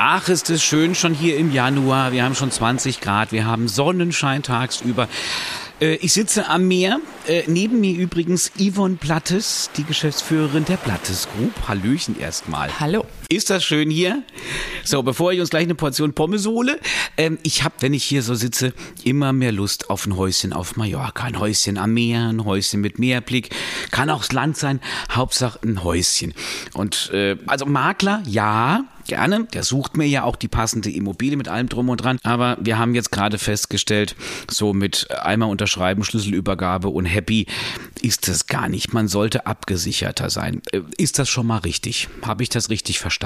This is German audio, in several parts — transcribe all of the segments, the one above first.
Ach, ist es schön schon hier im Januar. Wir haben schon 20 Grad, wir haben Sonnenschein tagsüber. Äh, ich sitze am Meer. Äh, neben mir übrigens Yvonne Plattes, die Geschäftsführerin der Plattes Group. Hallöchen erstmal. Hallo. Ist das schön hier? So, bevor ich uns gleich eine Portion Pommes hole, ähm, ich habe, wenn ich hier so sitze, immer mehr Lust auf ein Häuschen auf Mallorca. Ein Häuschen am Meer, ein Häuschen mit Meerblick. Kann auch das Land sein, Hauptsache ein Häuschen. Und äh, also Makler, ja, gerne. Der sucht mir ja auch die passende Immobilie mit allem drum und dran. Aber wir haben jetzt gerade festgestellt, so mit einmal unterschreiben, Schlüsselübergabe und happy ist das gar nicht. Man sollte abgesicherter sein. Äh, ist das schon mal richtig? Habe ich das richtig verstanden?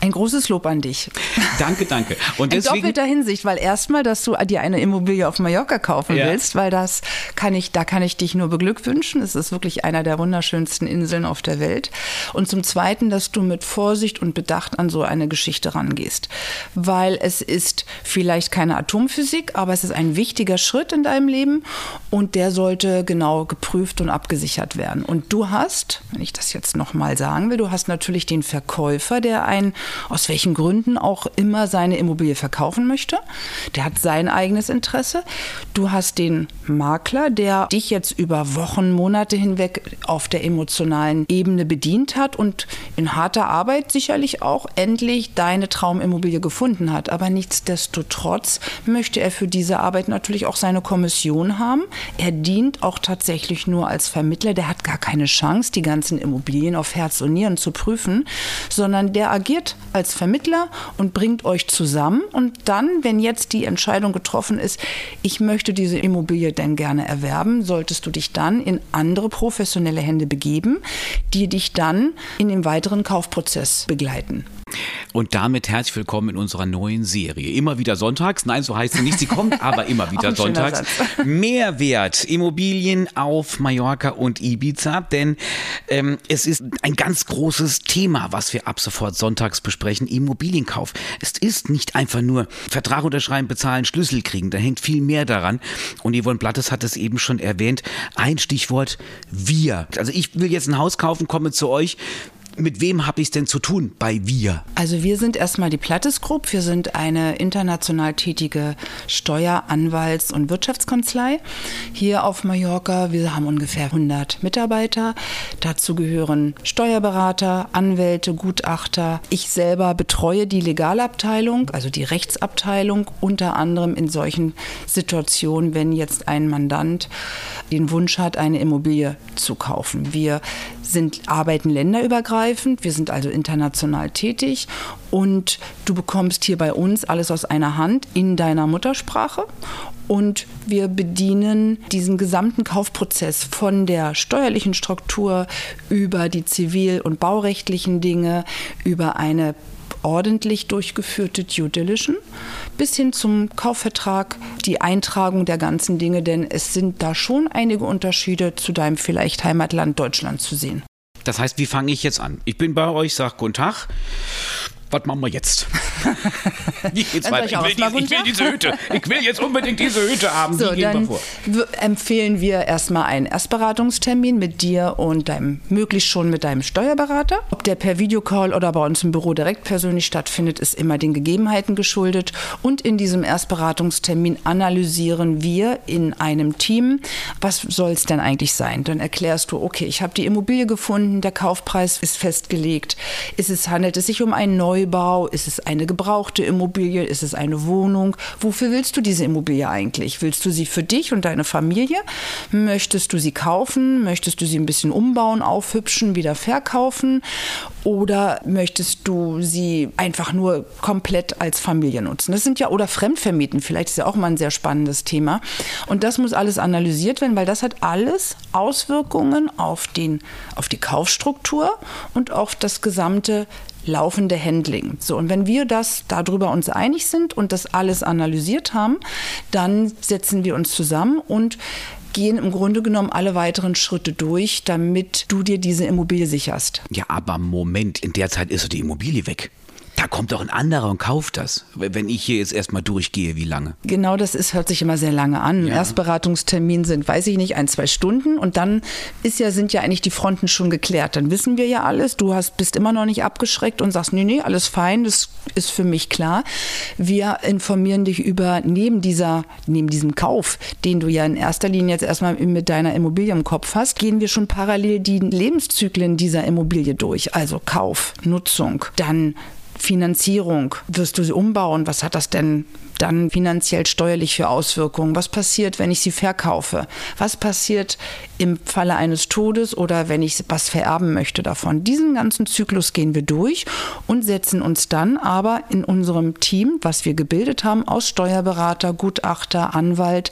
Ein großes Lob an dich. Danke, danke. Und deswegen, In doppelter Hinsicht, weil erstmal, dass du dir eine Immobilie auf Mallorca kaufen ja. willst, weil das kann ich, da kann ich dich nur beglückwünschen. Es ist wirklich einer der wunderschönsten Inseln auf der Welt. Und zum Zweiten, dass du mit Vorsicht und Bedacht an so eine Geschichte rangehst. Weil es ist vielleicht keine Atomphysik, aber es ist ein wichtiger Schritt in deinem Leben und der sollte genau geprüft und abgesichert werden. Und du hast, wenn ich das jetzt nochmal sagen will, du hast natürlich den Verkäufer, der ein, aus welchen Gründen auch immer seine Immobilie verkaufen möchte. Der hat sein eigenes Interesse. Du hast den Makler, der dich jetzt über Wochen, Monate hinweg auf der emotionalen Ebene bedient hat und in harter Arbeit sicherlich auch endlich deine Traumimmobilie gefunden hat. Aber nichtsdestotrotz möchte er für diese Arbeit natürlich auch seine Kommission haben. Er dient auch tatsächlich nur als Vermittler. Der hat gar keine Chance, die ganzen Immobilien auf Herz und Nieren zu prüfen, sondern der agiert als Vermittler und bringt euch zusammen. Und dann, wenn jetzt die Entscheidung getroffen ist, ich möchte diese Immobilie denn gerne erwerben, solltest du dich dann in andere professionelle Hände begeben, die dich dann in dem weiteren Kaufprozess begleiten. Und damit herzlich willkommen in unserer neuen Serie. Immer wieder sonntags. Nein, so heißt sie nicht. Sie kommt aber immer wieder sonntags. Mehrwert Immobilien auf Mallorca und Ibiza. Denn ähm, es ist ein ganz großes Thema, was wir ab sofort sonntags besprechen. Immobilienkauf. Es ist nicht einfach nur Vertrag unterschreiben, bezahlen, Schlüssel kriegen. Da hängt viel mehr daran. Und Yvonne Blattes hat es eben schon erwähnt. Ein Stichwort wir. Also ich will jetzt ein Haus kaufen, komme zu euch mit wem habe ich es denn zu tun bei wir? Also wir sind erstmal die Plattes Group. Wir sind eine international tätige Steuer-, Anwalts- und Wirtschaftskanzlei hier auf Mallorca. Wir haben ungefähr 100 Mitarbeiter. Dazu gehören Steuerberater, Anwälte, Gutachter. Ich selber betreue die Legalabteilung, also die Rechtsabteilung, unter anderem in solchen Situationen, wenn jetzt ein Mandant den Wunsch hat, eine Immobilie zu kaufen. Wir sind, arbeiten länderübergreifend, wir sind also international tätig. Und du bekommst hier bei uns alles aus einer Hand in deiner Muttersprache. Und wir bedienen diesen gesamten Kaufprozess von der steuerlichen Struktur über die zivil- und baurechtlichen Dinge, über eine ordentlich durchgeführte Due Diligence bis hin zum Kaufvertrag, die Eintragung der ganzen Dinge, denn es sind da schon einige Unterschiede zu deinem vielleicht Heimatland Deutschland zu sehen. Das heißt, wie fange ich jetzt an? Ich bin bei euch, sag guten Tag was machen wir jetzt? Wie geht's weiter? Ich, will, die, ich will, diese Hütte. Ich will jetzt unbedingt diese Hütte haben. So, wir vor? empfehlen wir erstmal einen Erstberatungstermin mit dir und deinem, möglichst schon mit deinem Steuerberater. Ob der per Videocall oder bei uns im Büro direkt persönlich stattfindet, ist immer den Gegebenheiten geschuldet. Und in diesem Erstberatungstermin analysieren wir in einem Team, was soll es denn eigentlich sein? Dann erklärst du, okay, ich habe die Immobilie gefunden, der Kaufpreis ist festgelegt. Ist es, handelt es sich um ein neues Neubau? Ist es eine gebrauchte Immobilie? Ist es eine Wohnung? Wofür willst du diese Immobilie eigentlich? Willst du sie für dich und deine Familie? Möchtest du sie kaufen? Möchtest du sie ein bisschen umbauen, aufhübschen, wieder verkaufen? Oder möchtest du sie einfach nur komplett als Familie nutzen? Das sind ja, oder Fremdvermieten, vielleicht ist ja auch mal ein sehr spannendes Thema. Und das muss alles analysiert werden, weil das hat alles Auswirkungen auf, den, auf die Kaufstruktur und auf das gesamte laufende Handling. So, und wenn wir das darüber uns einig sind und das alles analysiert haben, dann setzen wir uns zusammen und gehen im Grunde genommen alle weiteren Schritte durch, damit du dir diese Immobilie sicherst. Ja, aber Moment, in der Zeit ist die Immobilie weg. Da kommt doch ein anderer und kauft das. Wenn ich hier jetzt erstmal durchgehe, wie lange? Genau, das ist, hört sich immer sehr lange an. Ja. Erstberatungstermin sind, weiß ich nicht, ein, zwei Stunden und dann ist ja, sind ja eigentlich die Fronten schon geklärt. Dann wissen wir ja alles. Du hast, bist immer noch nicht abgeschreckt und sagst, nee, nee, alles fein, das ist für mich klar. Wir informieren dich über neben dieser, neben diesem Kauf, den du ja in erster Linie jetzt erstmal mit deiner Immobilie im Kopf hast, gehen wir schon parallel die Lebenszyklen dieser Immobilie durch. Also Kauf, Nutzung, dann Finanzierung. Wirst du sie umbauen? Was hat das denn dann finanziell steuerlich für Auswirkungen? Was passiert, wenn ich sie verkaufe? Was passiert im Falle eines Todes oder wenn ich was vererben möchte davon? Diesen ganzen Zyklus gehen wir durch und setzen uns dann aber in unserem Team, was wir gebildet haben, aus Steuerberater, Gutachter, Anwalt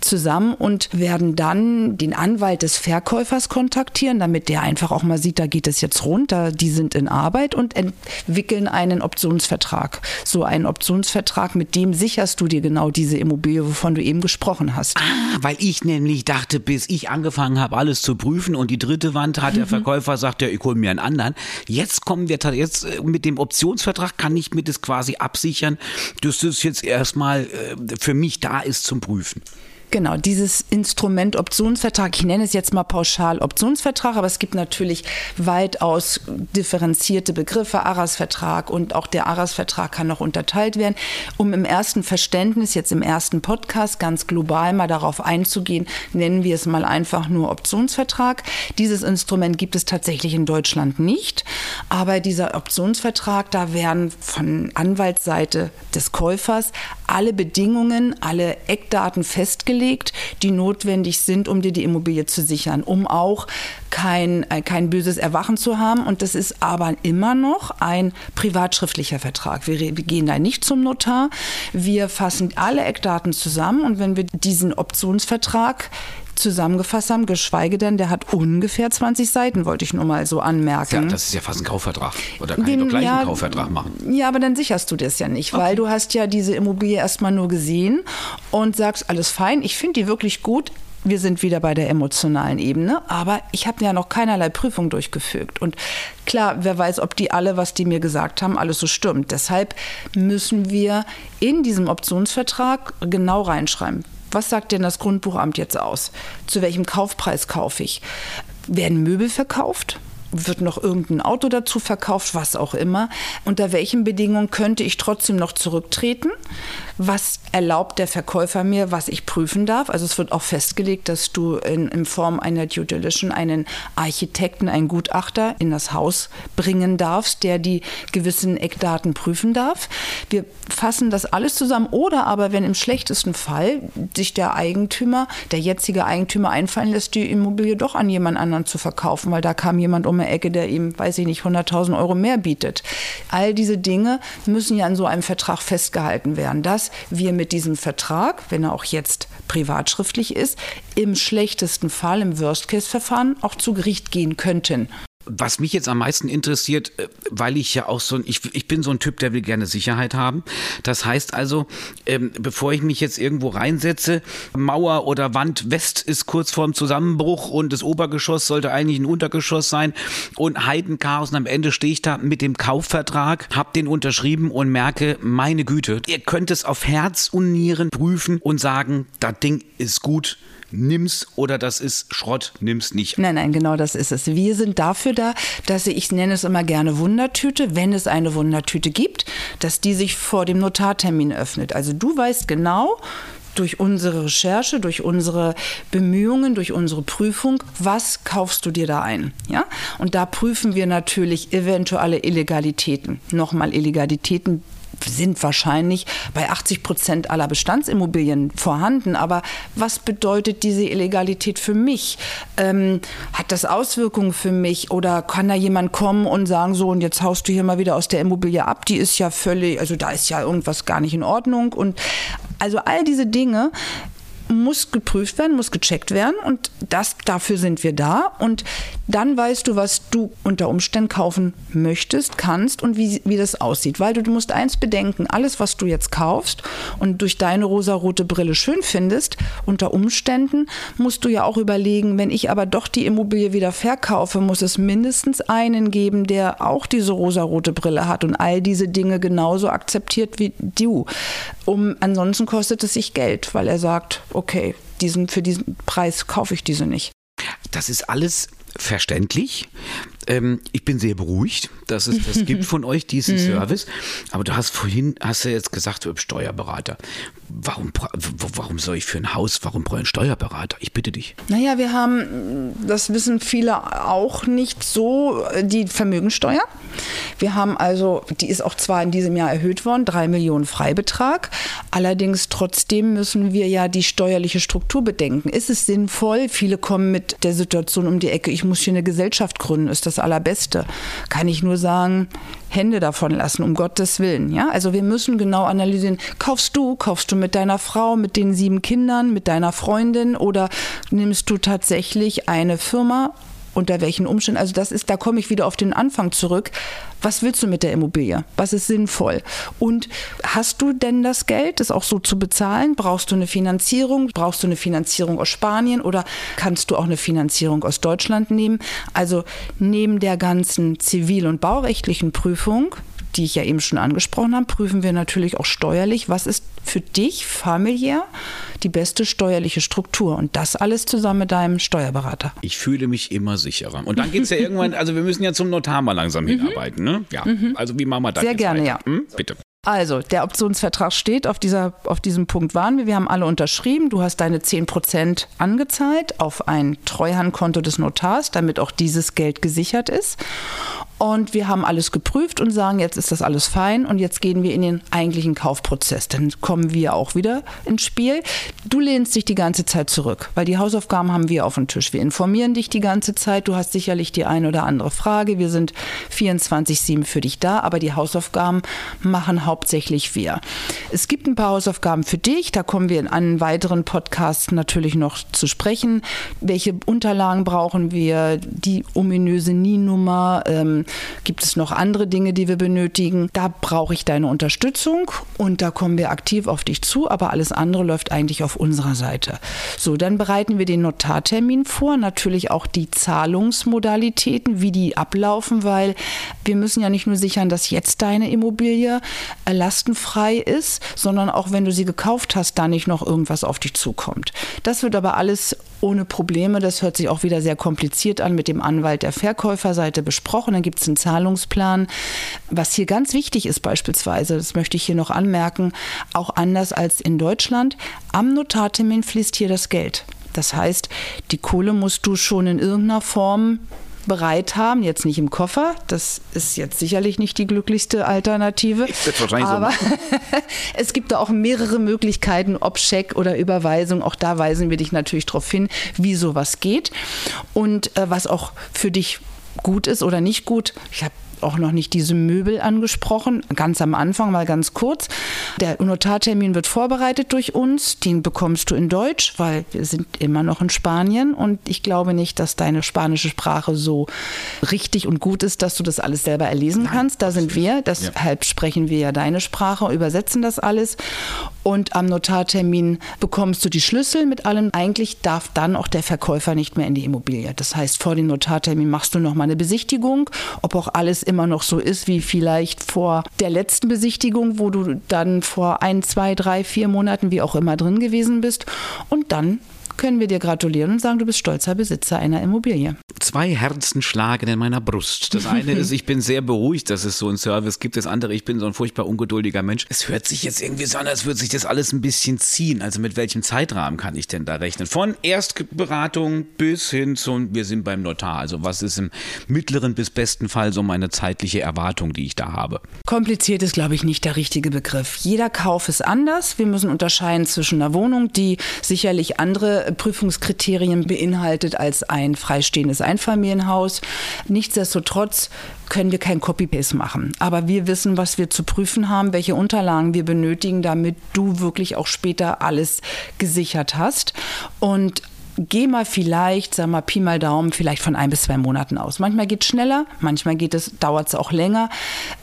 zusammen und werden dann den Anwalt des Verkäufers kontaktieren, damit der einfach auch mal sieht, da geht es jetzt runter, die sind in Arbeit und entwickeln einen Optionsvertrag. So einen Optionsvertrag, mit dem sicherst du dir genau diese Immobilie, wovon du eben gesprochen hast? Ah, weil ich nämlich dachte, bis ich angefangen habe, alles zu prüfen und die dritte Wand hat der mhm. Verkäufer sagt, ja, ich hole mir einen anderen. Jetzt kommen wir jetzt äh, mit dem Optionsvertrag kann ich mir das quasi absichern, dass das jetzt erstmal äh, für mich da ist zum Prüfen. Genau, dieses Instrument Optionsvertrag, ich nenne es jetzt mal pauschal Optionsvertrag, aber es gibt natürlich weitaus differenzierte Begriffe, Aras-Vertrag und auch der Aras-Vertrag kann noch unterteilt werden. Um im ersten Verständnis, jetzt im ersten Podcast ganz global mal darauf einzugehen, nennen wir es mal einfach nur Optionsvertrag. Dieses Instrument gibt es tatsächlich in Deutschland nicht, aber dieser Optionsvertrag, da werden von Anwaltsseite des Käufers alle Bedingungen, alle Eckdaten festgelegt die notwendig sind, um dir die Immobilie zu sichern, um auch kein, äh, kein böses Erwachen zu haben. Und das ist aber immer noch ein privatschriftlicher Vertrag. Wir gehen da nicht zum Notar. Wir fassen alle Eckdaten zusammen und wenn wir diesen Optionsvertrag zusammengefasst haben, geschweige denn, der hat ungefähr 20 Seiten, wollte ich nur mal so anmerken. Ja, das ist ja fast ein Kaufvertrag. Oder kann Den, ich doch gleich ja, einen Kaufvertrag machen? Ja, aber dann sicherst du das ja nicht, okay. weil du hast ja diese Immobilie erstmal nur gesehen und sagst, alles fein, ich finde die wirklich gut, wir sind wieder bei der emotionalen Ebene, aber ich habe ja noch keinerlei Prüfung durchgefügt. Und klar, wer weiß, ob die alle, was die mir gesagt haben, alles so stimmt. Deshalb müssen wir in diesem Optionsvertrag genau reinschreiben, was sagt denn das Grundbuchamt jetzt aus? Zu welchem Kaufpreis kaufe ich? Werden Möbel verkauft? Wird noch irgendein Auto dazu verkauft, was auch immer. Unter welchen Bedingungen könnte ich trotzdem noch zurücktreten? Was erlaubt der Verkäufer mir, was ich prüfen darf? Also es wird auch festgelegt, dass du in, in Form einer Due Diligence einen Architekten, einen Gutachter in das Haus bringen darfst, der die gewissen Eckdaten prüfen darf. Wir fassen das alles zusammen oder aber, wenn im schlechtesten Fall sich der Eigentümer, der jetzige Eigentümer einfallen lässt, die Immobilie doch an jemand anderen zu verkaufen, weil da kam jemand um die Ecke, der ihm, weiß ich nicht, 100.000 Euro mehr bietet. All diese Dinge müssen ja in so einem Vertrag festgehalten werden. Das wir mit diesem Vertrag, wenn er auch jetzt privatschriftlich ist, im schlechtesten Fall, im Worst-Case-Verfahren auch zu Gericht gehen könnten. Was mich jetzt am meisten interessiert, äh, weil ich ja auch so ein, ich, ich bin so ein Typ, der will gerne Sicherheit haben. Das heißt also, ähm, bevor ich mich jetzt irgendwo reinsetze, Mauer oder Wand West ist kurz vorm Zusammenbruch und das Obergeschoss sollte eigentlich ein Untergeschoss sein und Heidenchaos und am Ende stehe ich da mit dem Kaufvertrag, hab den unterschrieben und merke, meine Güte, ihr könnt es auf Herz und Nieren prüfen und sagen, das Ding ist gut nimm's oder das ist Schrott, nimm's nicht. Nein, nein, genau das ist es. Wir sind dafür da, dass sie, ich nenne es immer gerne Wundertüte, wenn es eine Wundertüte gibt, dass die sich vor dem Notartermin öffnet. Also du weißt genau, durch unsere Recherche, durch unsere Bemühungen, durch unsere Prüfung, was kaufst du dir da ein? Ja? Und da prüfen wir natürlich eventuelle Illegalitäten. Nochmal Illegalitäten sind wahrscheinlich bei 80 Prozent aller Bestandsimmobilien vorhanden. Aber was bedeutet diese Illegalität für mich? Ähm, hat das Auswirkungen für mich? Oder kann da jemand kommen und sagen, so, und jetzt haust du hier mal wieder aus der Immobilie ab? Die ist ja völlig, also da ist ja irgendwas gar nicht in Ordnung. Und also all diese Dinge muss geprüft werden, muss gecheckt werden und das, dafür sind wir da. Und dann weißt du, was du unter Umständen kaufen möchtest, kannst und wie, wie das aussieht. Weil du, du musst eins bedenken, alles, was du jetzt kaufst und durch deine rosarote Brille schön findest, unter Umständen musst du ja auch überlegen, wenn ich aber doch die Immobilie wieder verkaufe, muss es mindestens einen geben, der auch diese rosarote Brille hat und all diese Dinge genauso akzeptiert wie du. Um, ansonsten kostet es sich Geld, weil er sagt, okay, diesen, für diesen Preis kaufe ich diese nicht. Das ist alles verständlich. Ähm, ich bin sehr beruhigt, dass es das gibt von euch, diesen mhm. Service. Aber du hast vorhin, hast du jetzt gesagt, Steuerberater. Warum, warum soll ich für ein Haus, warum brauche ich einen Steuerberater? Ich bitte dich. Naja, wir haben, das wissen viele auch nicht so, die Vermögensteuer. Wir haben also, die ist auch zwar in diesem Jahr erhöht worden, drei Millionen Freibetrag. Allerdings trotzdem müssen wir ja die steuerliche Struktur bedenken. Ist es sinnvoll? Viele kommen mit der Situation um die Ecke, ich muss hier eine Gesellschaft gründen. Ist das Allerbeste? Kann ich nur sagen, Hände davon lassen, um Gottes Willen. Ja, also wir müssen genau analysieren, kaufst du, kaufst du mit deiner Frau, mit den sieben Kindern, mit deiner Freundin oder nimmst du tatsächlich eine Firma unter welchen Umständen. Also das ist, da komme ich wieder auf den Anfang zurück. Was willst du mit der Immobilie? Was ist sinnvoll? Und hast du denn das Geld, das auch so zu bezahlen? Brauchst du eine Finanzierung? Brauchst du eine Finanzierung aus Spanien oder kannst du auch eine Finanzierung aus Deutschland nehmen? Also neben der ganzen zivil- und baurechtlichen Prüfung die ich ja eben schon angesprochen habe, prüfen wir natürlich auch steuerlich, was ist für dich familiär die beste steuerliche Struktur und das alles zusammen mit deinem Steuerberater. Ich fühle mich immer sicherer. Und dann geht es ja irgendwann, also wir müssen ja zum Notar mal langsam mhm. hinarbeiten, ne? Ja, mhm. also wie machen wir das Sehr gerne, weiter? ja. Hm? Bitte. Also, der Optionsvertrag steht, auf, dieser, auf diesem Punkt waren wir. Wir haben alle unterschrieben. Du hast deine 10% angezahlt auf ein Treuhandkonto des Notars, damit auch dieses Geld gesichert ist. Und wir haben alles geprüft und sagen, jetzt ist das alles fein und jetzt gehen wir in den eigentlichen Kaufprozess. Dann kommen wir auch wieder ins Spiel. Du lehnst dich die ganze Zeit zurück, weil die Hausaufgaben haben wir auf dem Tisch. Wir informieren dich die ganze Zeit. Du hast sicherlich die eine oder andere Frage. Wir sind 24-7 für dich da, aber die Hausaufgaben machen hauptsächlich wir. Es gibt ein paar Hausaufgaben für dich. Da kommen wir in einem weiteren Podcast natürlich noch zu sprechen. Welche Unterlagen brauchen wir? Die ominöse NIE-Nummer. Ähm, Gibt es noch andere Dinge, die wir benötigen? Da brauche ich deine Unterstützung und da kommen wir aktiv auf dich zu, aber alles andere läuft eigentlich auf unserer Seite. So, dann bereiten wir den Notartermin vor, natürlich auch die Zahlungsmodalitäten, wie die ablaufen, weil wir müssen ja nicht nur sichern, dass jetzt deine Immobilie lastenfrei ist, sondern auch wenn du sie gekauft hast, da nicht noch irgendwas auf dich zukommt. Das wird aber alles ohne Probleme. Das hört sich auch wieder sehr kompliziert an mit dem Anwalt der Verkäuferseite besprochen. Dann gibt einen Zahlungsplan. Was hier ganz wichtig ist beispielsweise, das möchte ich hier noch anmerken, auch anders als in Deutschland, am Notartermin fließt hier das Geld. Das heißt, die Kohle musst du schon in irgendeiner Form bereit haben, jetzt nicht im Koffer, das ist jetzt sicherlich nicht die glücklichste Alternative. Aber so es gibt da auch mehrere Möglichkeiten, ob Scheck oder Überweisung. Auch da weisen wir dich natürlich darauf hin, wie sowas geht und äh, was auch für dich gut ist oder nicht gut. Ich habe auch noch nicht diese Möbel angesprochen, ganz am Anfang mal ganz kurz. Der Notartermin wird vorbereitet durch uns, den bekommst du in Deutsch, weil wir sind immer noch in Spanien und ich glaube nicht, dass deine spanische Sprache so richtig und gut ist, dass du das alles selber erlesen Nein, kannst. Da sind wir, deshalb ja. sprechen wir ja deine Sprache, übersetzen das alles und am Notartermin bekommst du die Schlüssel mit allem. Eigentlich darf dann auch der Verkäufer nicht mehr in die Immobilie. Das heißt, vor dem Notartermin machst du noch mal eine Besichtigung, ob auch alles immer noch so ist wie vielleicht vor der letzten Besichtigung, wo du dann vor ein, zwei, drei, vier Monaten, wie auch immer, drin gewesen bist. Und dann können wir dir gratulieren und sagen, du bist stolzer Besitzer einer Immobilie. Zwei Herzen schlagen in meiner Brust. Das eine ist, ich bin sehr beruhigt, dass es so einen Service gibt. Das andere, ich bin so ein furchtbar ungeduldiger Mensch. Es hört sich jetzt irgendwie so an, als würde sich das alles ein bisschen ziehen. Also mit welchem Zeitrahmen kann ich denn da rechnen? Von Erstberatung bis hin zu, wir sind beim Notar. Also was ist im mittleren bis besten Fall so meine zeitliche Erwartung, die ich da habe? Kompliziert ist, glaube ich, nicht der richtige Begriff. Jeder Kauf ist anders. Wir müssen unterscheiden zwischen einer Wohnung, die sicherlich andere Prüfungskriterien beinhaltet als ein freistehendes Einfamilienhaus. Nichtsdestotrotz können wir kein Copy-Paste machen. Aber wir wissen, was wir zu prüfen haben, welche Unterlagen wir benötigen, damit du wirklich auch später alles gesichert hast. Und geh mal vielleicht, sag mal Pi mal Daumen, vielleicht von ein bis zwei Monaten aus. Manchmal geht es schneller, manchmal dauert es auch länger.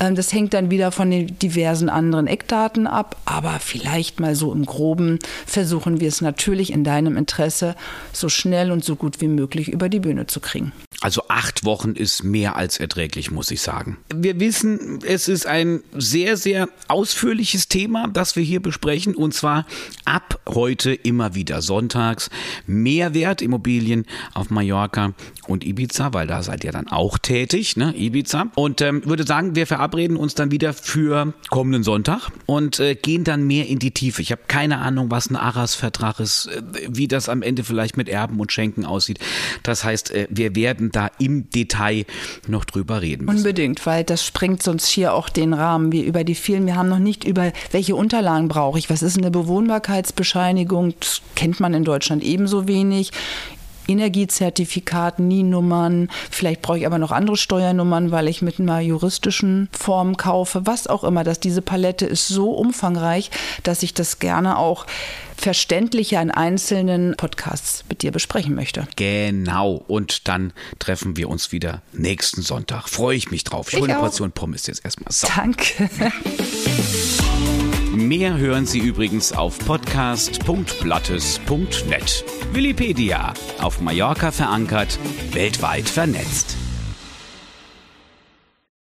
Ähm, das hängt dann wieder von den diversen anderen Eckdaten ab, aber vielleicht mal so im Groben versuchen wir es natürlich in deinem Interesse so schnell und so gut wie möglich über die Bühne zu kriegen. Also acht Wochen ist mehr als erträglich, muss ich sagen. Wir wissen, es ist ein sehr, sehr ausführliches Thema, das wir hier besprechen. Und zwar ab heute immer wieder sonntags. Mehrwertimmobilien auf Mallorca und Ibiza, weil da seid ihr dann auch tätig, ne? Ibiza. Und ähm, würde sagen, wir verabreden uns dann wieder für kommenden Sonntag und äh, gehen dann mehr in die Tiefe. Ich habe keine Ahnung, was ein Aras-Vertrag ist, äh, wie das am Ende vielleicht mit Erben und Schenken aussieht. Das heißt, äh, wir werden werden da im Detail noch drüber reden müssen. Unbedingt, weil das sprengt sonst hier auch den Rahmen. Wir über die vielen, wir haben noch nicht über welche Unterlagen brauche ich. Was ist eine Bewohnbarkeitsbescheinigung? Das kennt man in Deutschland ebenso wenig. Energiezertifikat, NIE-Nummern, vielleicht brauche ich aber noch andere Steuernummern, weil ich mit einer juristischen Form kaufe, was auch immer. Dass diese Palette ist so umfangreich, dass ich das gerne auch verständlicher in einzelnen Podcasts mit dir besprechen möchte. Genau. Und dann treffen wir uns wieder nächsten Sonntag. Freue ich mich drauf. Ich, ich hole eine Portion Pommes jetzt erstmal. So. Danke. Mehr hören Sie übrigens auf podcast.blattes.net. Willipedia. Auf Mallorca verankert, weltweit vernetzt.